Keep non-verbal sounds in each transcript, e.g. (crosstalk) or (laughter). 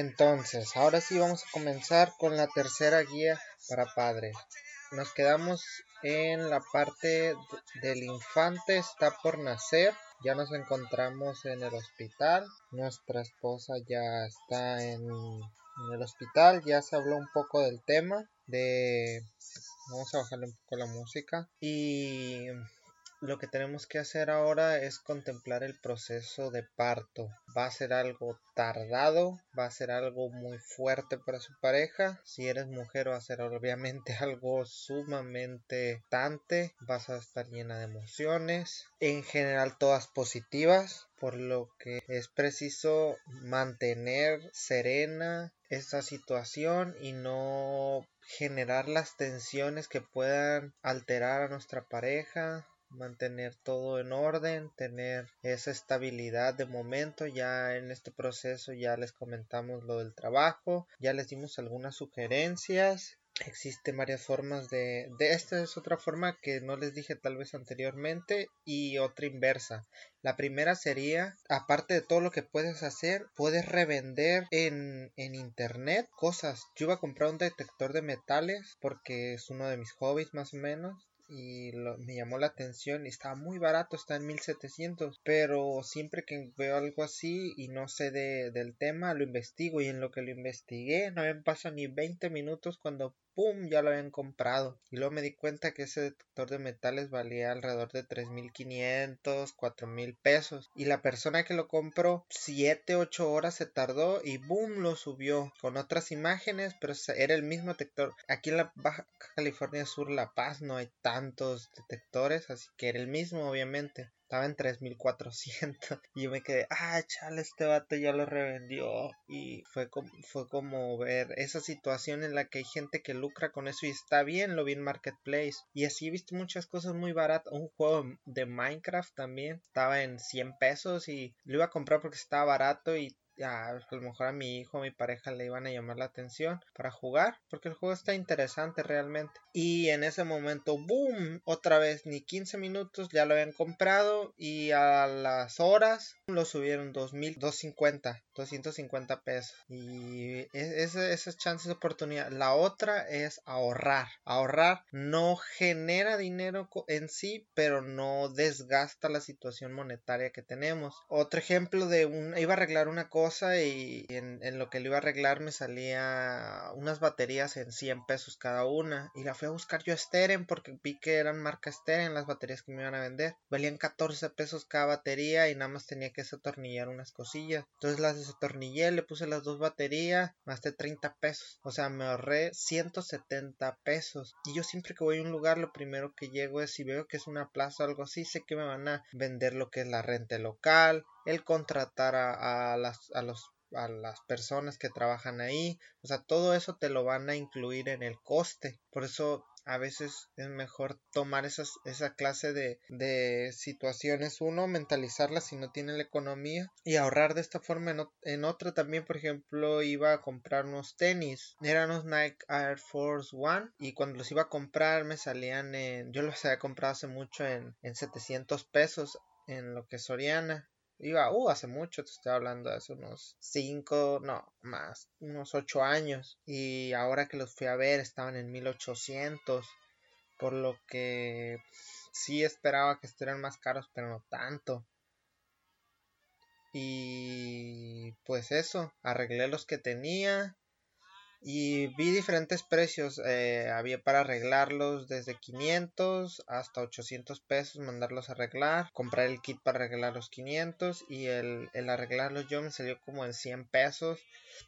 Entonces, ahora sí vamos a comenzar con la tercera guía para padres. Nos quedamos en la parte del infante está por nacer. Ya nos encontramos en el hospital. Nuestra esposa ya está en, el hospital. Ya se habló un poco del tema de... Vamos a bajarle un poco la música. Y lo que tenemos que hacer ahora es contemplar el proceso de parto. Va a ser algo tardado, va a ser algo muy fuerte para su pareja. Si eres mujer va a ser obviamente (laughs) algo sumamente tante, vas a estar llena de emociones, en general todas positivas, por lo que es preciso mantener serena esta situación y no generar las tensiones que puedan alterar a nuestra pareja mantener todo en orden, tener esa estabilidad de momento. Ya en este proceso ya les comentamos lo del trabajo, ya les dimos algunas sugerencias. Existen varias formas de, de esta es otra forma que no les dije tal vez anteriormente y otra inversa. La primera sería, aparte de todo lo que puedes hacer, puedes revender en, en internet cosas. Yo iba a comprar un detector de metales porque es uno de mis hobbies más o menos y me llamó la atención y estaba muy barato, está en 1700, pero siempre que veo algo así y no sé de, del tema, lo investigo y en lo que lo investigué no me pasado ni 20 minutos cuando ¡pum! ya lo habían comprado. Y luego me di cuenta que ese detector de metales valía alrededor de 3.500, 4.000 pesos. Y la persona que lo compró, 7, 8 horas se tardó y ¡boom! lo subió con otras imágenes, pero era el mismo detector. Aquí en la Baja California Sur, La Paz, no hay tantos detectores, así que era el mismo, obviamente. Estaba en 3400 (laughs) y yo me quedé, ah, chale, este vato ya lo revendió y fue como, fue como ver esa situación en la que hay gente que lucra con eso y está bien, lo vi en Marketplace. Y así he visto muchas cosas muy baratas, un juego de Minecraft también estaba en 100 pesos y lo iba a comprar porque estaba barato y a, a lo mejor a mi hijo o mi pareja le iban a llamar la atención para jugar porque el juego está interesante realmente. Y en ese momento boom otra vez ni 15 minutos ya lo habían comprado y a las horas lo subieron 2250 250 pesos. Y esas chances de oportunidad. La otra es ahorrar. Ahorrar no genera dinero en sí pero no desgasta la situación monetaria que tenemos. Otro ejemplo de un iba a arreglar una cosa y en, lo que le iba a arreglar me salía unas baterías en 100 pesos cada una y la fui a buscar yo a Steren porque vi que eran marca Steren las baterías que me iban a vender. Valían 14 pesos cada batería y nada más tenía que desatornillar unas cosillas. Entonces las desatornillé le puse las dos baterías de 30 pesos. O sea me ahorré 170 pesos. Y yo siempre que voy a un lugar lo primero que llego es si veo que es una plaza o algo así sé que me van a vender lo que es la renta local el contratar a, las, a, los, a las personas que trabajan ahí, o sea, todo eso te lo van a incluir en el coste. Por eso a veces es mejor tomar esa clase de, de situaciones, uno, mentalizarlas si no tiene la economía y ahorrar de esta forma. En, en otra también, por ejemplo, iba a comprar unos tenis, eran unos Nike Air Force One y cuando los iba a comprar me salían en, yo los había comprado hace mucho en, en 700 pesos en lo que es Soriana Iba, uh, hace mucho, te estoy hablando hace unos 5, no, más, unos 8 años. Y ahora que los fui a ver estaban en 1800. Por lo que sí esperaba que estuvieran más caros, pero no tanto. Y pues eso, arreglé los que tenía y vi diferentes precios eh, había para arreglarlos desde 500 hasta 800 pesos mandarlos a arreglar comprar el kit para arreglar los 500 y el, el arreglarlos yo me salió como en 100 pesos.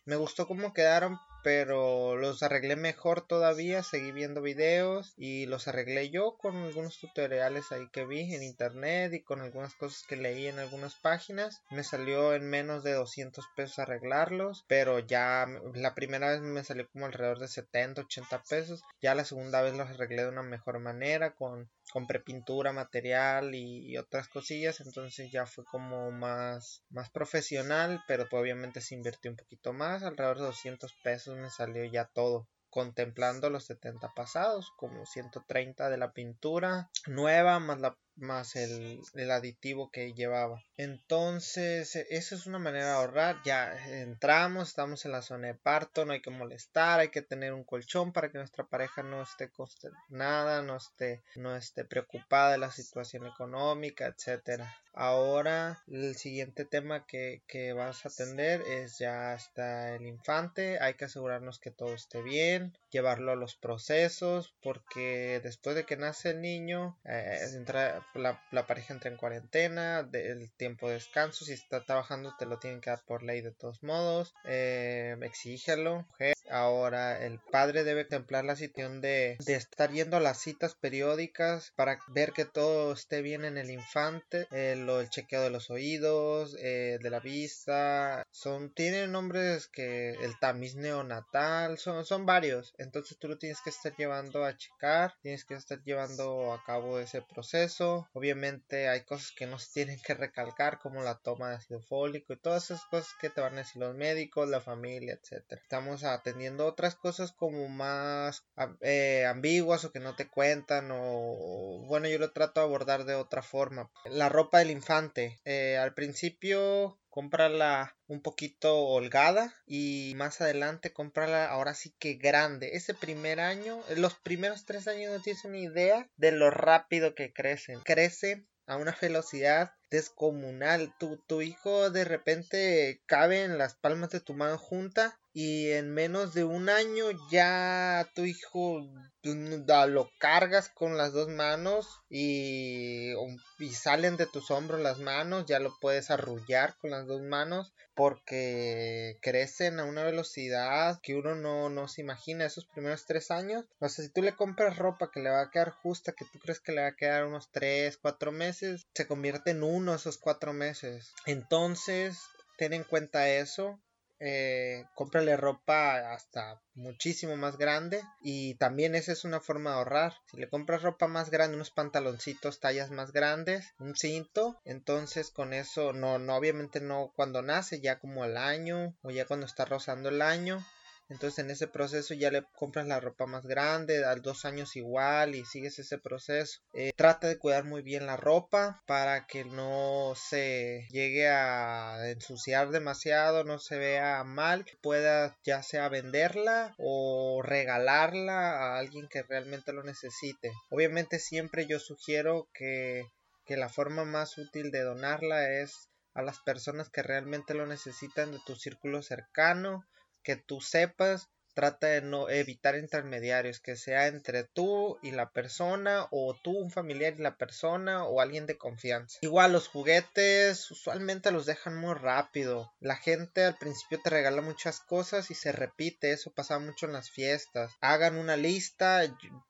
Me gustó cómo quedaron pero los arreglé mejor todavía, seguí viendo videos y los arreglé yo con algunos tutoriales ahí que vi en internet y con algunas cosas que leí en algunas páginas. Me salió en menos de 200 pesos arreglarlos, pero ya la primera vez me salió como alrededor de 70, 80 pesos. Ya la segunda vez los arreglé de una mejor manera con compré pintura, material y, otras cosillas, entonces ya fue como más, más profesional, pero pues obviamente se invirtió un poquito más, alrededor de 200 pesos me salió ya todo contemplando los 70 pasados, como 130 de la pintura nueva más la más el, aditivo que llevaba. Entonces, e, esa es una manera de ahorrar. Ya entramos, estamos en la zona de parto, no hay que molestar, hay que tener un colchón para que nuestra pareja no esté consternada, no esté, no esté preocupada de la situación económica, etcétera. Ahora, el siguiente tema que, que vas a atender es ya hasta el infante. Hay que asegurarnos que todo esté bien, llevarlo a los procesos, porque después de que nace el niño, eh, entra, la, pareja entra en cuarentena, del tiempo de descanso, si está trabajando te lo tienen que dar por ley de todos modos, eh, exígelo. Ahora el padre debe contemplar la situación de, estar yendo a las citas periódicas para ver que todo esté bien en el infante, eh, el chequeo de los oídos, eh, de la vista, son, tienen nombres que el tamiz neonatal, son, son varios, entonces tú lo tienes que estar llevando a checar, tienes que estar llevando a cabo ese proceso. Obviamente hay cosas que no se tienen que recalcar como la toma de ácido fólico y todas esas cosas que te van a decir los médicos, la familia, etcétera. Estamos atendiendo otras cosas como más eh, ambiguas o que no te cuentan o bueno yo lo trato de abordar de otra forma. La ropa del infante. Eh, al principio cómprala un poquito holgada y más adelante cómprala ahora sí que grande. Ese primer año, los primeros tres años no tienes una idea de lo rápido que crecen. Crecen a una velocidad descomunal. Tu, tu hijo de repente cabe en las palmas de tu mano junta y en menos de un año ya tu hijo lo cargas con las dos manos y, y, salen de tus hombros las manos, ya lo puedes arrullar con las dos manos porque crecen a una velocidad que uno no, no se imagina esos primeros tres años. O sea, si tú le compras ropa que le va a quedar justa, que tú crees que le va a quedar unos tres, cuatro meses, se convierte en uno esos cuatro meses. Entonces, ten en cuenta eso eh, cómprale ropa hasta muchísimo más grande y también esa es una forma de ahorrar. Si le compras ropa más grande unos pantaloncitos tallas más grandes un cinto entonces con eso no no obviamente no cuando nace ya como el año o ya cuando está rozando el año entonces en ese proceso ya le compras la ropa más grande, al dos años igual y sigues ese proceso. Eh, trata de cuidar muy bien la ropa para que no se llegue a ensuciar demasiado, no se vea mal, pueda ya sea venderla o regalarla a alguien que realmente lo necesite. Obviamente siempre yo sugiero que, que la forma más útil de donarla es a las personas que realmente lo necesitan de tu círculo cercano que tú sepas trata de no evitar intermediarios, que sea entre tú y la persona o tú un familiar y la persona o alguien de confianza. Igual los juguetes usualmente los dejan muy rápido. La gente al principio te regala muchas cosas y se repite, eso pasa mucho en las fiestas. Hagan una lista,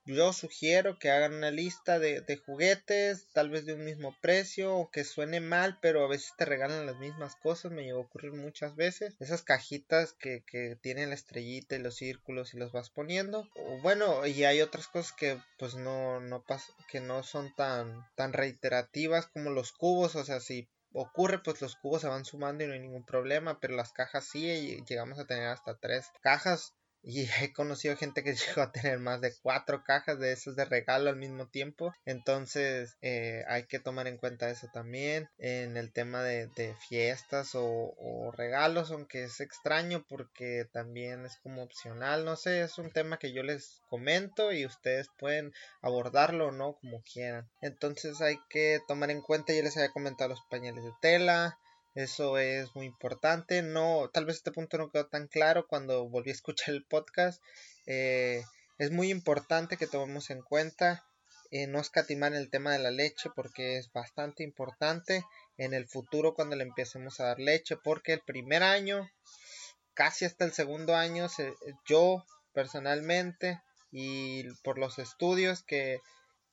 yo sugiero que hagan una lista de, juguetes, tal vez de un mismo precio o que suene mal, pero a veces te regalan las mismas cosas, me llegó a ocurrir muchas veces. Esas cajitas que, que tienen la estrellita y los círculos y los vas poniendo. bueno, y hay otras cosas que pues no, no que no son tan, tan reiterativas como los cubos, o sea, si ocurre, pues los cubos se van sumando y no hay ningún problema, pero las cajas sí, llegamos a tener hasta tres cajas y (laughs) he conocido gente que (laughs) llegó a tener más de cuatro cajas de esas de regalo al mismo tiempo. Entonces eh, hay que tomar en cuenta eso también en el tema de, fiestas o, regalos, aunque es extraño porque también es como opcional. No sé, es un tema que yo les comento y ustedes pueden abordarlo o no como quieran. Entonces hay que tomar en cuenta, yo les había comentado los pañales de tela, eso es muy importante. No, tal vez este punto no quedó tan claro cuando volví a escuchar el podcast. Eh, es muy importante que tomemos en cuenta eh, no escatimar el tema de la leche porque es bastante importante en el futuro cuando le empecemos a dar leche porque el primer año casi hasta el segundo año yo personalmente y por los estudios que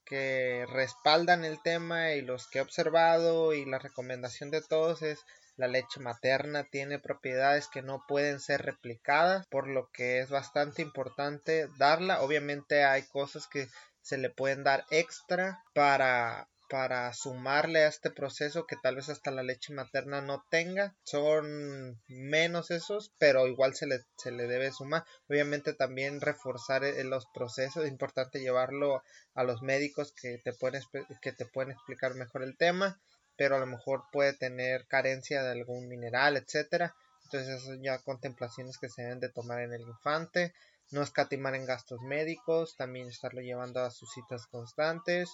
que respaldan el tema y los que he observado y la recomendación de todos es la leche materna tiene propiedades que no pueden ser replicadas, por lo que es bastante importante darla. Obviamente hay cosas que se le pueden dar extra para para sumarle a este proceso que tal vez hasta la leche materna no tenga. Son menos esos, pero igual se le, se le debe sumar. Obviamente también reforzar eh, los procesos, es importante llevarlo a los médicos que te pueden, que te pueden explicar mejor el tema, pero a lo mejor puede tener carencia de algún mineral, etcétera. Entonces, son ya contemplaciones que se deben de tomar en el infante no escatimar en gastos médicos, también estarlo llevando a sus citas constantes.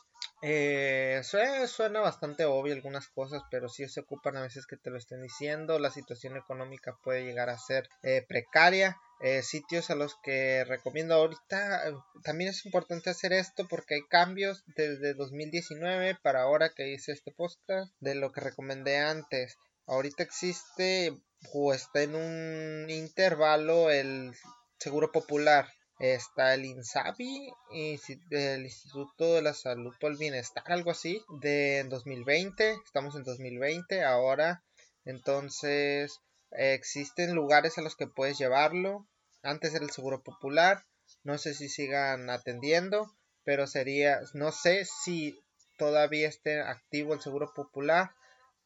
Eh, suena, bastante obvio algunas cosas, pero sí se ocupan a veces que te lo estén diciendo. La situación económica puede llegar a ser eh, precaria. Eh, sitios a los que recomiendo ahorita también es importante hacer esto porque hay cambios desde 2019 para ahora que hice este podcast de lo que recomendé antes ahorita existe o está en un intervalo el Seguro Popular. Está el INSABI, el Instituto de la Salud por el Bienestar, algo así, de 2020. Estamos en 2020 ahora. Entonces, existen lugares a los que puedes llevarlo. Antes era el Seguro Popular. No sé si sigan atendiendo, pero sería, no sé si todavía esté activo el Seguro Popular.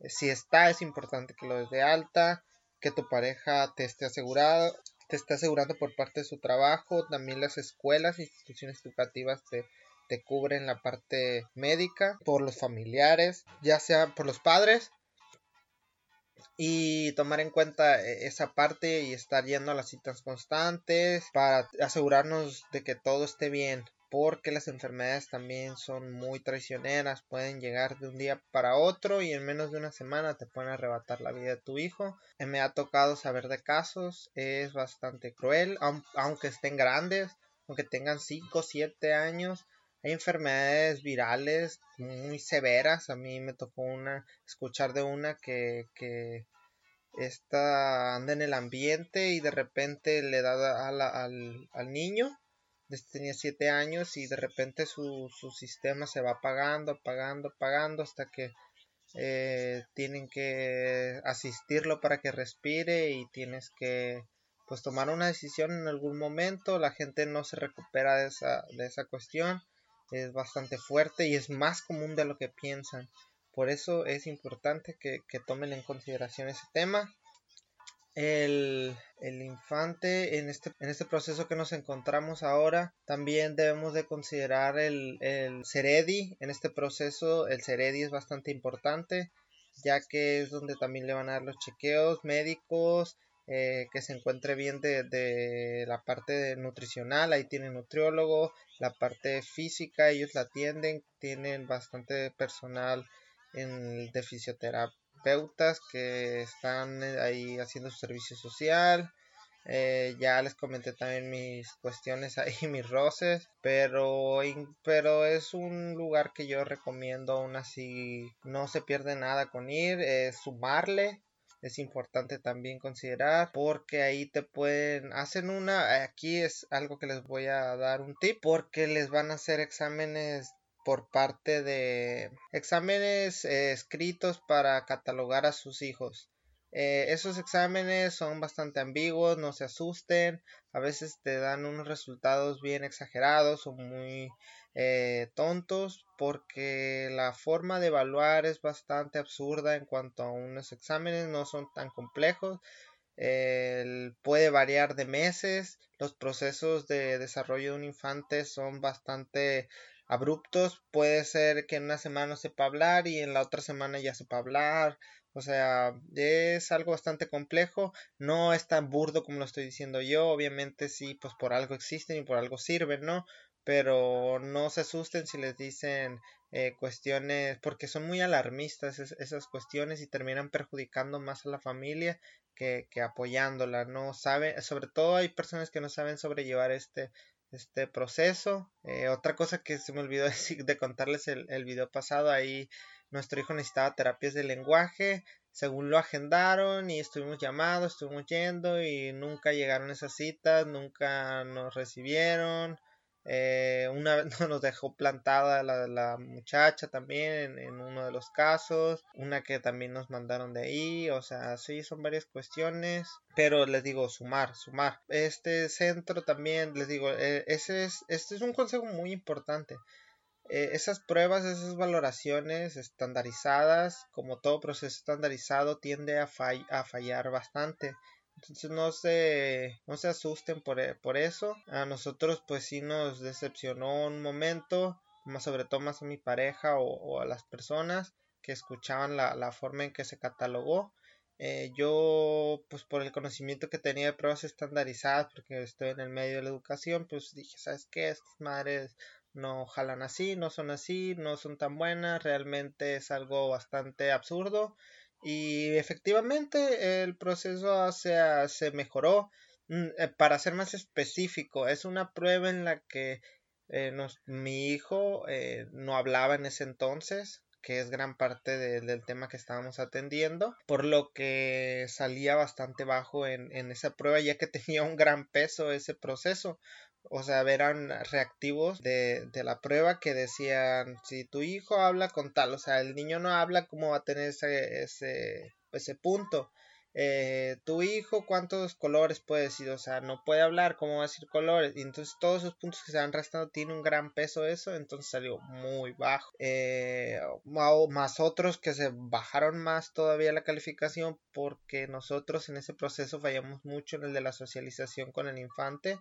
Si está, es importante que lo des de alta, que tu pareja te esté asegurado, te está asegurando por parte de su trabajo, también las escuelas, instituciones educativas te, te cubren la parte médica, por los familiares, ya sea por los padres, y tomar en cuenta e, esa parte y estar yendo a las citas constantes para asegurarnos de que todo esté bien porque las enfermedades también son muy traicioneras, pueden llegar de un día para otro y en menos de una semana te pueden arrebatar la vida de tu hijo. Eh, me ha tocado saber de casos, es bastante cruel, aunque estén grandes, aunque tengan 5 o 7 años. Hay enfermedades virales muy severas. A mí me tocó una escuchar de una que, que anda en el ambiente y de repente le da al, al niño tenía 7 años y de repente su, su, sistema se va apagando, apagando, apagando hasta que eh, tienen que asistirlo para que respire y tienes que pues tomar una decisión en algún momento. La gente no se recupera de esa, de esa cuestión. Es bastante fuerte y es más común de lo que piensan. Por eso es importante que, que tomen en consideración ese tema el, infante en este, en este proceso que nos encontramos ahora. También debemos de considerar el, el Ceredi. En este proceso el Ceredi es bastante importante ya que es donde también le van a dar los chequeos médicos, eh, que se encuentre bien de, la parte nutricional, ahí tiene nutriólogo, la parte física, ellos la atienden, tienen bastante personal en de fisioterapia terapeutas que están eh, ahí haciendo su servicio social. Eh, ya les comenté también mis cuestiones ahí, (laughs) mis roces, pero, pero es un lugar que yo recomiendo aún así, no se pierde nada con ir, sumarle, es importante también considerar porque ahí te pueden hacen una aquí es algo que les voy a dar un tip porque les van a hacer exámenes por parte de exámenes eh, escritos para catalogar a sus hijos. Eh, esos exámenes son bastante ambiguos, no se asusten, a veces te dan unos resultados bien exagerados o muy eh, tontos porque la forma de evaluar es bastante absurda en cuanto a unos exámenes no son tan complejos puede variar de meses los procesos de desarrollo de un infante son bastante abruptos. Puede ser que en una semana sepa hablar y en la otra semana ya sepa hablar. O sea, es algo bastante complejo. No es tan burdo como lo estoy diciendo yo. Obviamente sí, pues por algo existen y por algo sirven, ¿no? Pero no se asusten si les dicen eh, cuestiones, porque son muy alarmistas esas cuestiones y terminan perjudicando más a la familia que, que apoyándola. No sobre todo hay personas que no saben sobrellevar este este proceso. Eh, otra cosa que se me olvidó (laughs) decir, de contarles el, el video pasado, ahí nuestro hijo necesitaba terapias de lenguaje, según lo agendaron y estuvimos llamados, estuvimos yendo y nunca llegaron esas citas, nunca nos recibieron. Eh, una vez (laughs) nos dejó plantada la, muchacha también en, uno de los casos, una que también nos mandaron de ahí, o sea, sí, son varias cuestiones, pero les digo, sumar, sumar. Este centro también, les digo, eh, ese es, este es un consejo muy importante. Eh, esas pruebas, esas valoraciones estandarizadas, como todo proceso estandarizado, tiende a, a fallar bastante. Entonces no se, no se asusten por, eh, por eso. A nosotros pues sí nos decepcionó un momento, más sobre todo más a mi pareja o, a las personas que escuchaban la, la, forma en que se catalogó. Eh, yo, pues por el conocimiento que tenía de pruebas estandarizadas, porque estoy en el medio de la educación, pues dije, ¿sabes qué? Estas madres no jalan así, no son así, no son tan buenas, realmente es algo bastante absurdo y efectivamente el proceso se, mejoró. Mm, eh, para ser más específico, es una prueba en la que eh, mi hijo eh, no hablaba en ese entonces, que es gran parte del tema que estábamos atendiendo, por lo que salía bastante bajo en, en esa prueba, ya que (laughs) tenía un gran peso ese proceso o sea, eran reactivos de, de, la prueba que decían, si tu hijo habla con tal, o sea, el niño no habla, ¿cómo va a tener ese, ese, ese punto? Eh, tu hijo, ¿cuántos colores puede decir? O sea, no puede hablar, ¿cómo va a decir colores? Y entonces todos esos puntos que se van restando tienen un gran peso eso, entonces salió muy bajo. Eh, más otros que se bajaron más todavía la calificación porque nosotros en ese proceso fallamos mucho en el de la socialización con el infante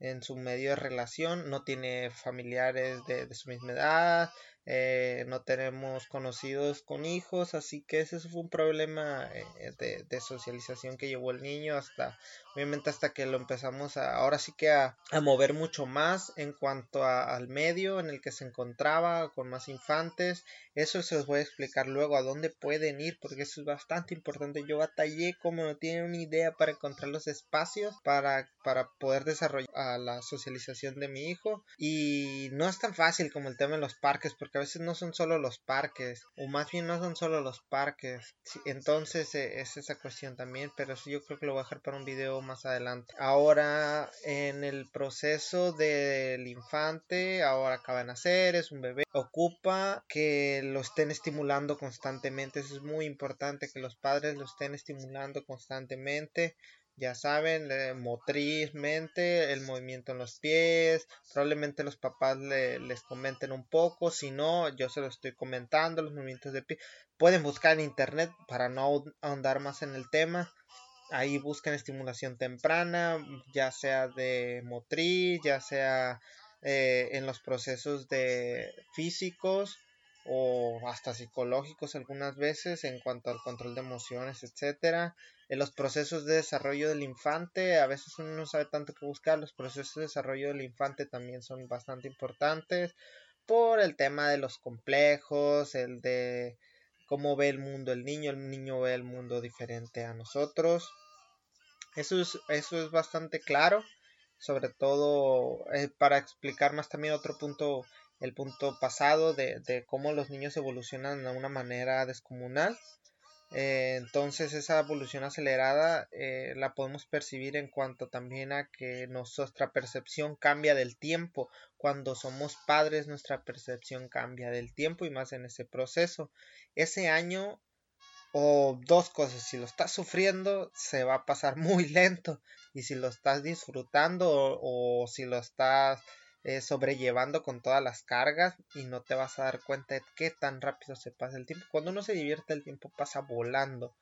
en su medio de relación, no tiene familiares de, de su misma edad, eh, no tenemos conocidos con hijos, así que ese fue un problema eh, de, socialización que llevó el niño hasta, obviamente hasta que lo empezamos a, ahora sí que a, mover mucho más en cuanto al medio en el que se encontraba, con más infantes, eso se los voy a explicar luego a dónde pueden ir, porque eso es bastante importante, yo batallé como no tienen una idea para encontrar los espacios para, para poder desarrollar la socialización de mi hijo, y no es tan fácil como el tema de los parques, porque a veces no son solo los parques, o más bien no son solo los parques. entonces eh, es esa cuestión también, pero yo creo que lo voy a dejar para un video más adelante. Ahora, en el proceso del infante, ahora acaba de nacer, es un bebé, ocupa que lo estén estimulando constantemente. Eso es muy importante, que los padres lo estén estimulando constantemente ya saben, motrizmente, el movimiento en los pies, probablemente los papás les comenten un poco, si no, yo se lo estoy comentando, los movimientos de pie. Pueden buscar en internet para no ahondar más en el tema. Ahí buscan estimulación temprana, ya sea de motriz, ya sea eh, en los procesos de físicos o hasta psicológicos algunas veces en cuanto al control de emociones, etcétera. En los procesos de desarrollo del infante, a veces uno no sabe tanto qué buscar, los procesos de desarrollo del infante también son bastante importantes por el tema de los complejos, el de cómo ve el mundo el niño, el niño ve el mundo diferente a nosotros. Eso es, eso es bastante claro, sobre todo eh, para explicar más también otro punto el punto pasado de, de cómo los niños evolucionan de una manera descomunal. Eh, entonces esa evolución acelerada eh, la podemos percibir en cuanto también a que nuestra percepción cambia del tiempo. Cuando somos padres nuestra percepción cambia del tiempo y más en ese proceso. Ese año o dos cosas, si lo estás sufriendo se va a pasar (laughs) muy lento y si lo estás disfrutando o si lo estás eh, sobrellevando con todas las cargas y no te vas a dar cuenta de qué tan rápido se pasa el tiempo. Cuando uno se divierte el tiempo pasa volando.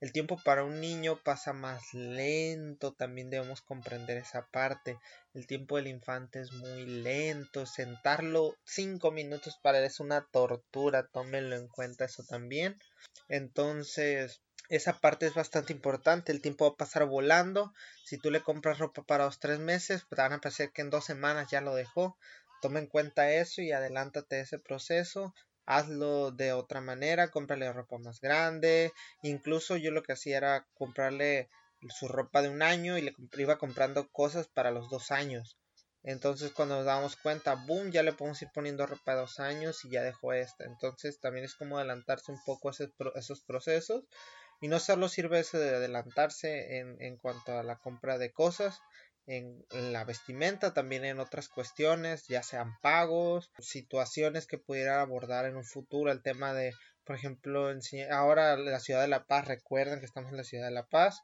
El tiempo para un niño pasa más lento, también debemos comprender esa parte. El tiempo del infante es muy lento, sentarlo cinco minutos para él es una tortura, tómenlo en cuenta eso también. Entonces, esa parte es bastante importante, el tiempo va a pasar volando, si tú le compras ropa para los tres meses, pues van a parecer que en dos semanas ya lo dejó, toma en cuenta eso y adelántate ese proceso, hazlo de otra manera, cómprale ropa más grande, incluso yo lo que hacía era comprarle su ropa de un año y le iba comprando cosas para los dos años. Entonces cuando nos damos cuenta, boom, ya le podemos ir poniendo ropa de dos años y ya dejó esta. Entonces también es como adelantarse un poco a esos procesos y no solo sirve eso de adelantarse en, en cuanto a la compra de cosas, en, la vestimenta, también en otras cuestiones, ya sean pagos, situaciones que pudieran abordar en un futuro, el tema de, por ejemplo, ahora la ciudad de La Paz, recuerden que estamos en la ciudad de La Paz,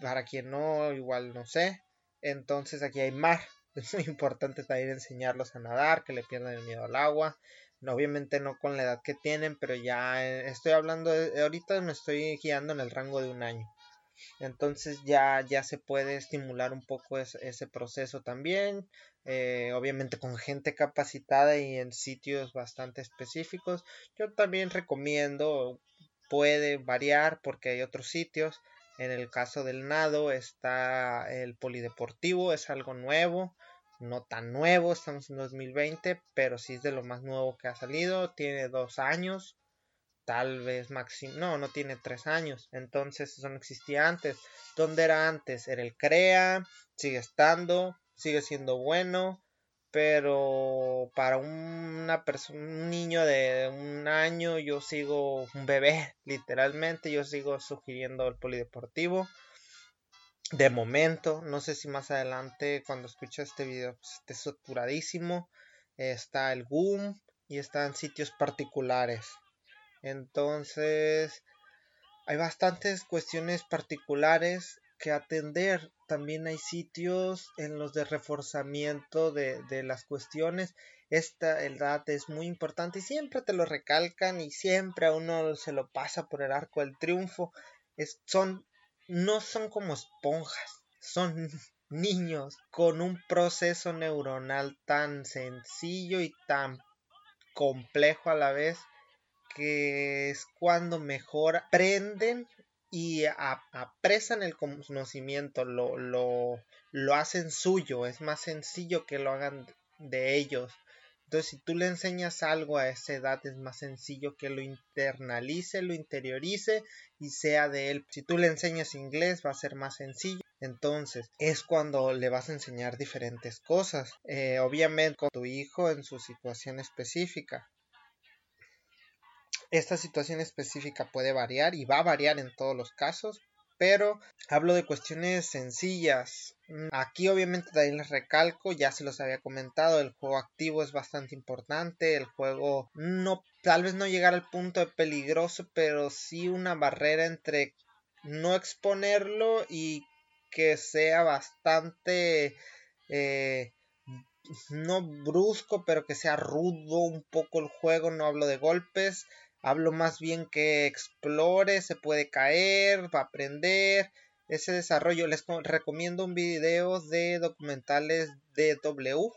para quien no, igual no sé, entonces aquí hay mar, (laughs) es muy importante también enseñarlos a nadar, que le pierdan el miedo al agua, obviamente no con la edad que tienen, pero ya eh, estoy hablando, de, ahorita me estoy guiando en el rango de un año. Entonces ya, ya se puede estimular un poco ese, proceso también, eh, obviamente con gente capacitada y en sitios bastante específicos. Yo también recomiendo, puede variar porque hay otros sitios. En el caso del nado está el polideportivo, es algo nuevo, no tan nuevo, estamos en 2020, pero sí es de lo más nuevo que ha salido, tiene dos años, tal vez máximo, no, no tiene tres años, entonces eso no existía antes. ¿Dónde era antes? Era el CREA, sigue estando, sigue siendo bueno, pero para una un niño de un año, yo sigo un bebé, (laughs) literalmente, yo sigo sugiriendo el polideportivo. De momento, no sé si más adelante, cuando escuche este video, pues, esté saturadísimo. Está el boom y está en sitios particulares. Entonces, hay bastantes cuestiones particulares que atender. También hay sitios en los de reforzamiento de, las cuestiones. Esta edad es muy importante y siempre te lo recalcan y siempre a uno se lo pasa por el arco del triunfo. Es, son, no son como esponjas, son (laughs) niños con un proceso neuronal tan sencillo y tan complejo a la vez que es cuando mejor aprenden y apresan el conocimiento, lo, lo, lo hacen suyo, es más sencillo que lo hagan de ellos. Entonces, si tú le enseñas algo a esa edad, es más sencillo que lo internalice, lo interiorice y sea de él. Si tú le enseñas inglés, va a ser más sencillo. Entonces, es cuando le vas a enseñar diferentes cosas. Eh, obviamente, con tu hijo en su situación específica. Esta situación específica puede variar y va a variar en todos los casos, pero hablo de cuestiones sencillas. Mm, aquí obviamente también les recalco, ya se los había comentado, el juego activo es bastante importante, el juego no tal vez no llegar al punto de peligroso, pero sí una barrera entre no exponerlo y que sea bastante eh, no brusco, pero que sea rudo un poco el juego, no hablo de golpes, Hablo más bien que explore, se puede caer, va a aprender. Ese desarrollo, les recomiendo un video de documentales de W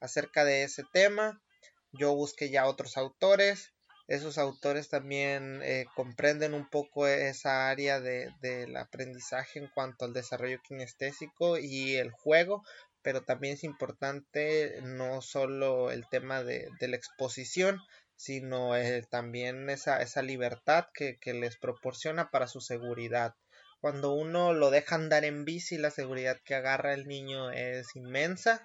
acerca de ese tema. Yo busqué ya otros autores. Esos autores también eh, comprenden un poco esa área del aprendizaje en cuanto al desarrollo kinestésico y el juego, pero también es importante no solo el tema de la exposición, sino eh, también esa, esa libertad que, les proporciona para su seguridad. Cuando uno lo deja andar en bici, la seguridad que agarra el niño es inmensa,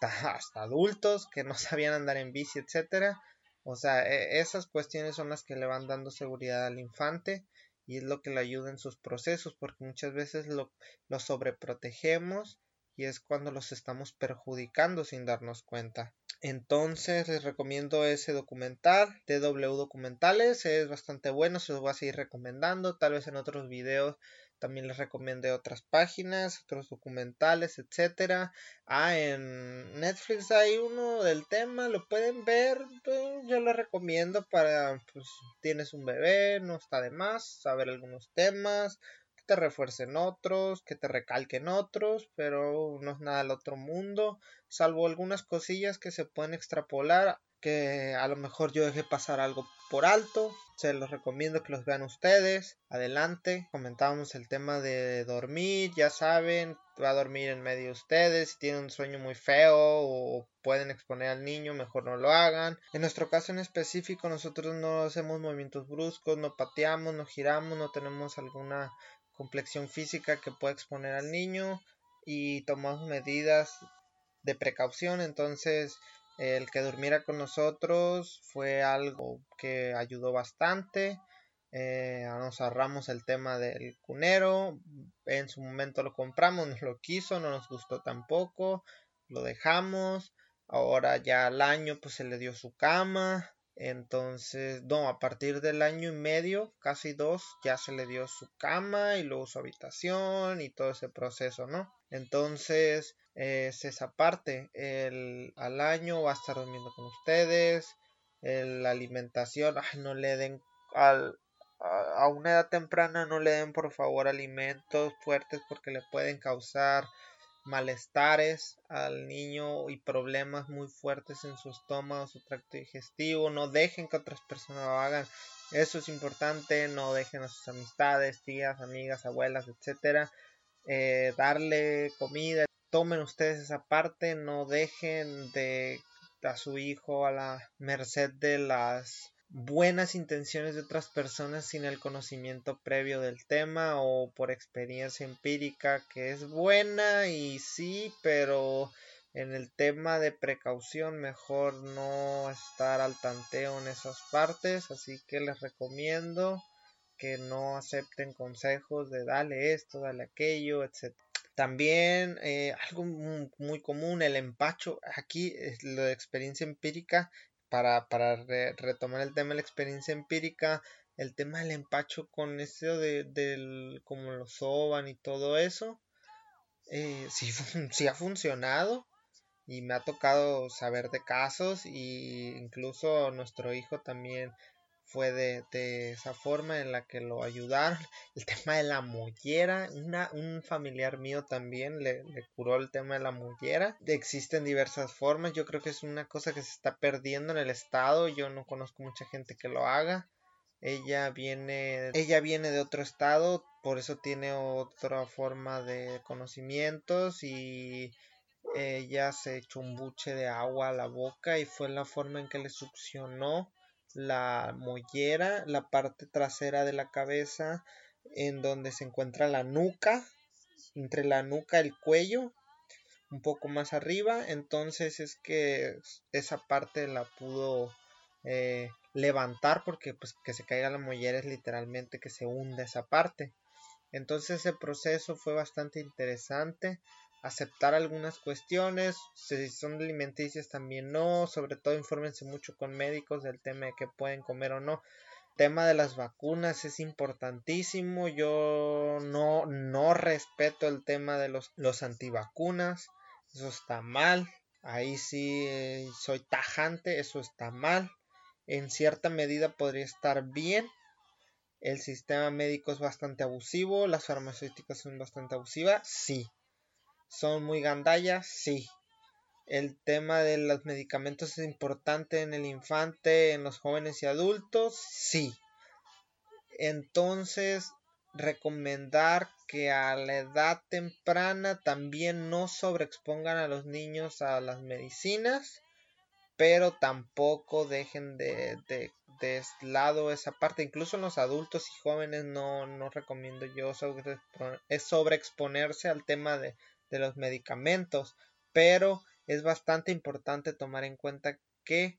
(laughs) hasta adultos que no (laughs) sabían andar en bici, etcétera. O sea, e, esas cuestiones son las que le van dando seguridad al infante y es lo que le ayuda en sus procesos, porque muchas veces lo, lo sobreprotegemos y es cuando los estamos perjudicando sin darnos cuenta. Entonces les recomiendo ese documental, TW Documentales, es bastante bueno, se los voy a seguir recomendando, tal vez en otros videos también les recomiendo otras páginas, otros documentales, etcétera. Ah, en Netflix hay uno del tema, lo pueden ver, pues, yo lo recomiendo para, pues, tienes un bebé, no está de más saber algunos temas, te refuercen otros, que te recalquen otros, pero no es nada del otro mundo, salvo algunas cosillas que se pueden extrapolar, que a lo mejor yo dejé pasar algo por alto, se los recomiendo que los vean ustedes. Adelante, comentábamos el tema de dormir, ya saben, va a dormir en medio de ustedes, si tienen un sueño muy feo o pueden exponer al niño, mejor no lo hagan. En nuestro caso en específico, nosotros no hacemos movimientos bruscos, no pateamos, no giramos, no tenemos alguna complexión física que puede exponer al niño y tomamos medidas de precaución entonces el que durmiera con nosotros fue algo que ayudó bastante Eh, nos ahorramos el tema del cunero. En su momento lo compramos, nos lo quiso, no nos gustó tampoco. Lo dejamos. Ahora ya al año pues se le dio su cama. Entonces, no, a partir del año y medio, casi dos, ya se le dio su cama y luego su habitación y todo ese proceso, ¿no? Entonces, es esa parte. El, al año va a estar durmiendo con ustedes. la alimentación, ay, no le den al, a, a una edad temprana, no le den por favor alimentos fuertes porque le pueden causar malestares al niño y problemas muy fuertes en su estómago, su tracto digestivo. No dejen que otras personas lo hagan. Eso es importante. No dejen a sus amistades, tías, amigas, abuelas, etcétera. Eh, darle comida. Tomen ustedes esa parte. No dejen de a su hijo a la merced de las buenas intenciones de otras personas sin el conocimiento previo del tema o por experiencia empírica que es buena y sí, pero en el tema de precaución mejor no estar al tanteo en esas partes, así que les recomiendo que no acepten consejos de dale esto, dale aquello, etc. También eh, algo muy común, el empacho. Aquí lo de experiencia empírica para, para retomar el tema de la experiencia empírica, el tema del empacho con eso de, del cómo lo soban y todo eso, eh, sí, sí, ha funcionado y me ha tocado saber de casos y incluso nuestro hijo también fue de, esa forma en la que lo ayudaron. (laughs) El tema de la mollera, una, un familiar mío también le, le, curó el tema de la mollera. Existen diversas formas, yo creo que es una cosa que se está perdiendo en el estado, yo no conozco mucha gente que lo haga. Ella viene, ella viene de otro estado, por eso tiene otra forma de conocimientos y ella se echó un buche de agua a la boca y fue la forma en que le succionó la mollera, la parte trasera de la cabeza, en donde se encuentra la nuca, entre la nuca y el cuello, un poco más arriba. Entonces es que esa parte la pudo eh, levantar porque pues que se caiga la mollera es literalmente que se hunde esa parte. Entonces ese proceso fue bastante interesante aceptar algunas cuestiones, si son alimenticias también no, sobre todo infórmense mucho con médicos del tema de que pueden comer o no. El tema de las vacunas es importantísimo, yo no, no respeto el tema de los, los antivacunas, eso está mal, ahí sí eh, soy tajante, eso está mal, en cierta medida podría estar bien, el sistema médico es bastante abusivo, las farmacéuticas son bastante abusivas, sí, son muy gandallas, sí. El tema de los medicamentos es importante en el infante, en los jóvenes y adultos, sí. Entonces, recomendar que a la edad temprana también no sobreexpongan a los niños a las medicinas, pero tampoco dejen de, de, de lado esa parte. Incluso en los adultos y jóvenes no, no recomiendo yo sobreexponerse al tema de, de los medicamentos, pero es bastante importante tomar en cuenta que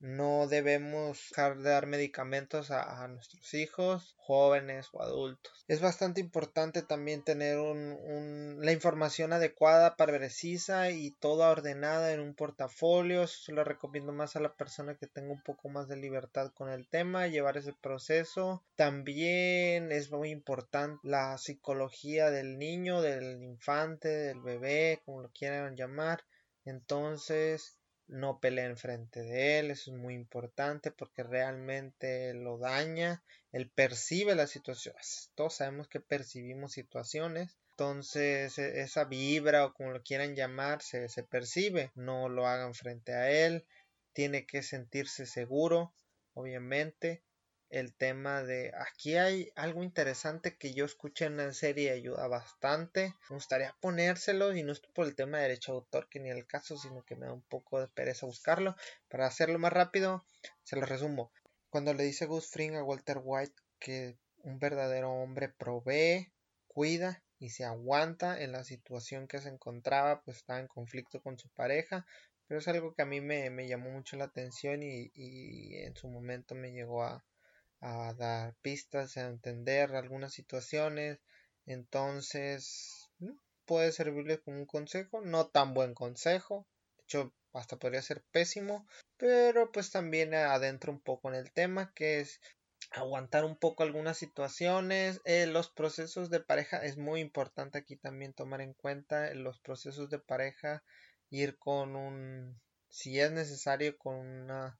no debemos dejar de dar medicamentos a, nuestros hijos, jóvenes o adultos. Es bastante importante también tener un, la información adecuada, precisa y toda ordenada en un portafolio. Eso lo recomiendo más a la persona que tenga un poco más de libertad con el tema, llevar ese proceso. También es muy importante la psicología del niño, del infante, del bebé, como lo quieran llamar. Entonces, no peleen frente de él, eso es muy importante porque realmente lo daña, él percibe la situación, todos sabemos que percibimos situaciones, entonces e, esa vibra o como lo quieran llamar se, se percibe, no lo hagan frente a él, tiene que sentirse seguro, obviamente, el tema de aquí hay algo interesante que yo escuché en una serie y ayuda bastante. Me gustaría ponérselo y no es por el tema de derecho de autor que ni el caso, sino que me da un poco de pereza buscarlo. Para hacerlo más rápido, se lo resumo. Cuando le dice Gus Fring a Walter White que un verdadero hombre provee, cuida y se aguanta en la situación que se encontraba, pues estaba en conflicto con su pareja, pero es algo que a mí me, me llamó mucho la atención y, y en su momento me llegó a, a dar pistas, a entender algunas situaciones. Entonces, mm, puede servirle como un consejo, no tan buen consejo, de hecho, hasta podría ser pésimo, pero pues también adentro un poco en el tema que es aguantar un poco algunas situaciones. Eh, los procesos de pareja es muy importante aquí también tomar en cuenta los procesos de pareja, ir con un, si es necesario, con una,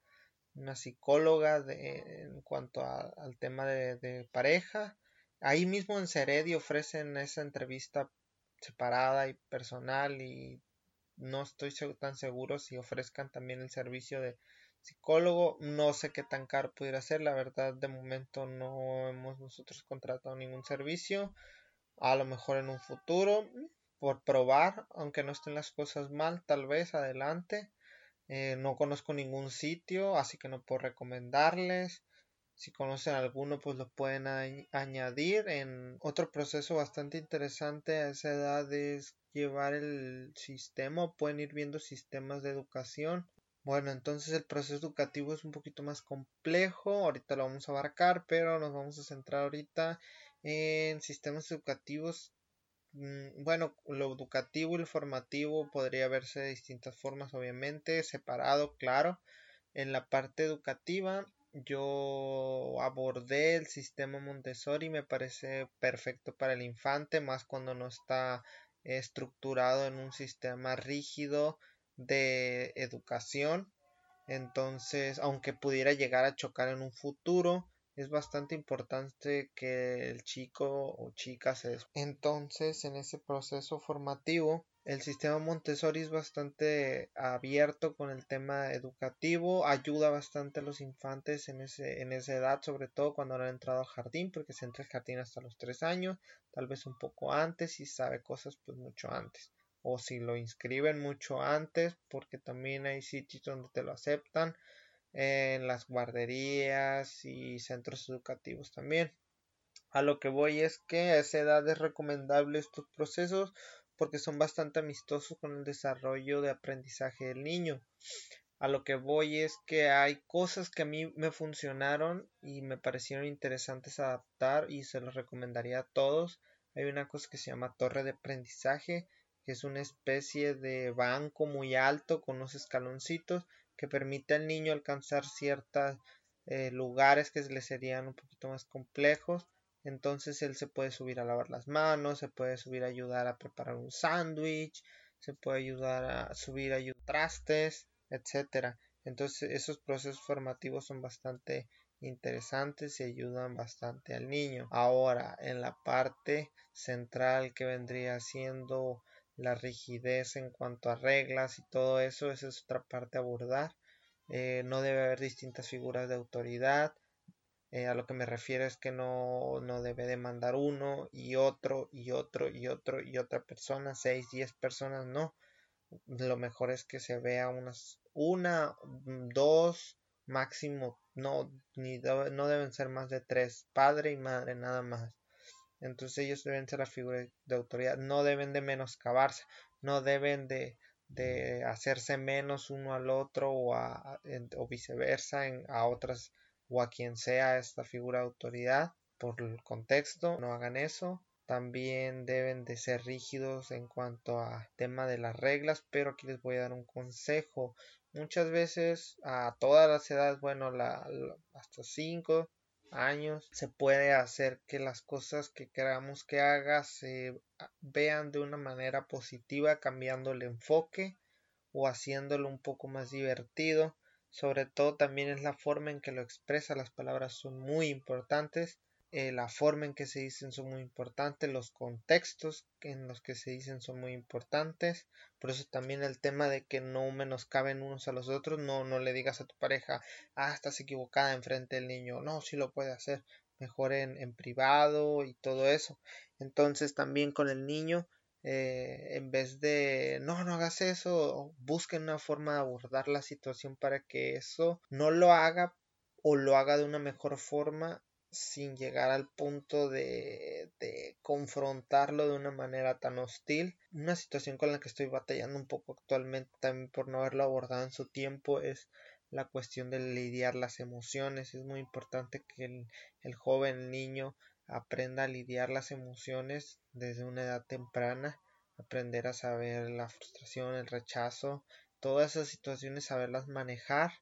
una psicóloga de, en cuanto al tema de, pareja. Ahí mismo en Seredi ofrecen esa entrevista separada y personal y no estoy tan seguro si ofrezcan también el servicio de psicólogo. No sé qué tan caro pudiera ser. La verdad, de momento no hemos nosotros contratado ningún servicio. A lo mejor en un futuro, por probar, aunque no estén las cosas mal, tal vez adelante. Eh, no conozco ningún sitio, así que no puedo recomendarles. Si conocen alguno, pues lo pueden añadir. En otro proceso bastante interesante a esa edad es llevar el sistema, pueden ir viendo sistemas de educación bueno, entonces el proceso educativo es un poquito más complejo, ahorita lo vamos a abarcar, pero nos vamos a centrar ahorita en sistemas educativos. Mm, bueno, lo educativo y lo formativo podría verse de distintas formas, obviamente, separado, claro. En la parte educativa, yo abordé el sistema Montessori, me parece perfecto para el infante, más cuando no está estructurado en un sistema rígido de educación. Entonces, aunque pudiera llegar a chocar en un futuro, es bastante importante que el chico o chica se entonces en ese proceso formativo el sistema Montessori es bastante abierto con el tema educativo, ayuda bastante a los infantes en, ese, en esa edad, sobre todo cuando han entrado al jardín, porque se entra al jardín hasta los tres años, tal vez un poco antes y sabe cosas pues mucho antes. O si lo inscriben mucho antes porque también hay sitios donde te lo aceptan en las guarderías y centros educativos también. A lo que voy es que a esa edad es recomendable estos procesos porque son bastante amistosos con el desarrollo de aprendizaje del niño. A lo que voy es que hay cosas que a mí me funcionaron y me parecieron interesantes adaptar y se los recomendaría a todos. Hay una cosa que se llama torre de aprendizaje que es una especie de banco muy alto con unos escaloncitos que permite al niño alcanzar ciertos eh, lugares que le serían un poquito más complejos. Entonces él se puede subir a lavar las manos, se puede subir a ayudar a preparar un sándwich, se puede ayudar a subir a trastes, etcétera. Entonces esos procesos formativos son bastante interesantes y ayudan bastante al niño. Ahora, en la parte central que vendría siendo la rigidez en cuanto a reglas y todo eso, esa es otra parte a abordar. Eh, no debe haber distintas figuras de autoridad. Eh, a lo que me refiero es que no, no debe demandar uno y otro y otro y otro y otra persona, seis, diez personas, no. Lo mejor es que se vea unas, una, dos, máximo, no, ni no deben ser más de tres, padre y madre, nada más. Entonces ellos deben ser la figura de autoridad, no deben de menoscabarse, no deben de, de hacerse menos uno al otro o, a, o viceversa en, a otras o a quien sea esta figura de autoridad por el contexto, no hagan eso. También deben de ser rígidos en cuanto a tema de las reglas, pero aquí les voy a dar un consejo. Muchas veces a todas las edades, bueno, la, hasta 5, años se puede hacer que las cosas que queramos que haga se vean de una manera positiva cambiando el enfoque o haciéndolo un poco más divertido. Sobre todo también es la forma en que lo expresa. Las palabras son muy importantes eh, la forma en que se dicen son muy importantes, los contextos en los que se dicen son muy importantes, por eso también el tema de que no menoscaben unos a los otros, no, no le digas a tu pareja, ah, estás equivocada enfrente del niño, no, sí lo puede hacer, mejor en, en privado y todo eso. Entonces también con el niño, eh, en vez de no, no hagas eso, busquen una forma de abordar la situación para que eso no lo haga o lo haga de una mejor forma sin llegar al punto de, de, confrontarlo de una manera tan hostil. Una situación con la que estoy batallando un poco actualmente también por no haberlo abordado en su tiempo es la cuestión de lidiar las emociones. Es muy importante que el, el joven, niño, aprenda a lidiar las emociones desde una edad temprana, aprender a saber la frustración, el rechazo, todas esas situaciones, saberlas manejar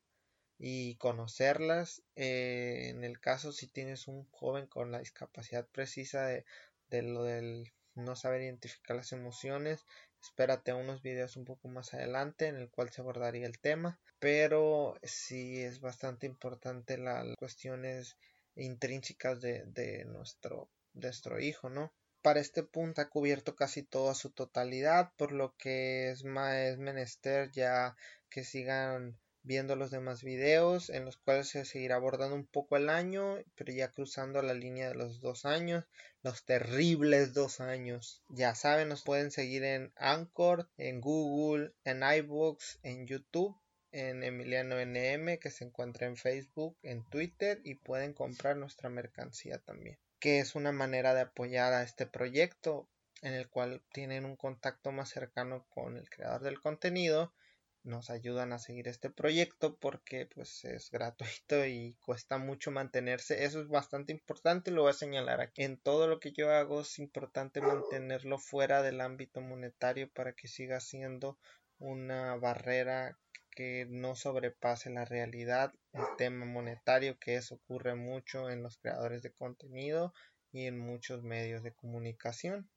y conocerlas. Eh, en el caso si tienes un joven con la discapacidad precisa de, de lo del no saber identificar las emociones, espérate unos videos un poco más adelante en el cual se abordaría el tema, pero sí es bastante importante las cuestiones intrínsecas de, de nuestro, de nuestro hijo, ¿no? Para este punto ha cubierto casi toda su totalidad, por lo que es más es menester ya que sigan viendo los demás videos en los cuales se seguirá abordando un poco el año, pero ya cruzando la línea de los dos años, los terribles dos años. Ya saben, nos pueden seguir en Anchor, en Google, en iBooks, en YouTube, en Emiliano NM, que se encuentra en Facebook, en Twitter y pueden comprar nuestra mercancía también, que es una manera de apoyar a este proyecto en el cual tienen un contacto más cercano con el creador del contenido nos ayudan a seguir este proyecto porque pues es gratuito y cuesta mucho mantenerse. Eso es bastante importante lo voy a señalar aquí. En todo lo que yo hago es importante mantenerlo fuera del ámbito monetario para que siga siendo una barrera que no sobrepase la realidad el tema monetario que eso ocurre mucho en los creadores de contenido y en muchos medios de comunicación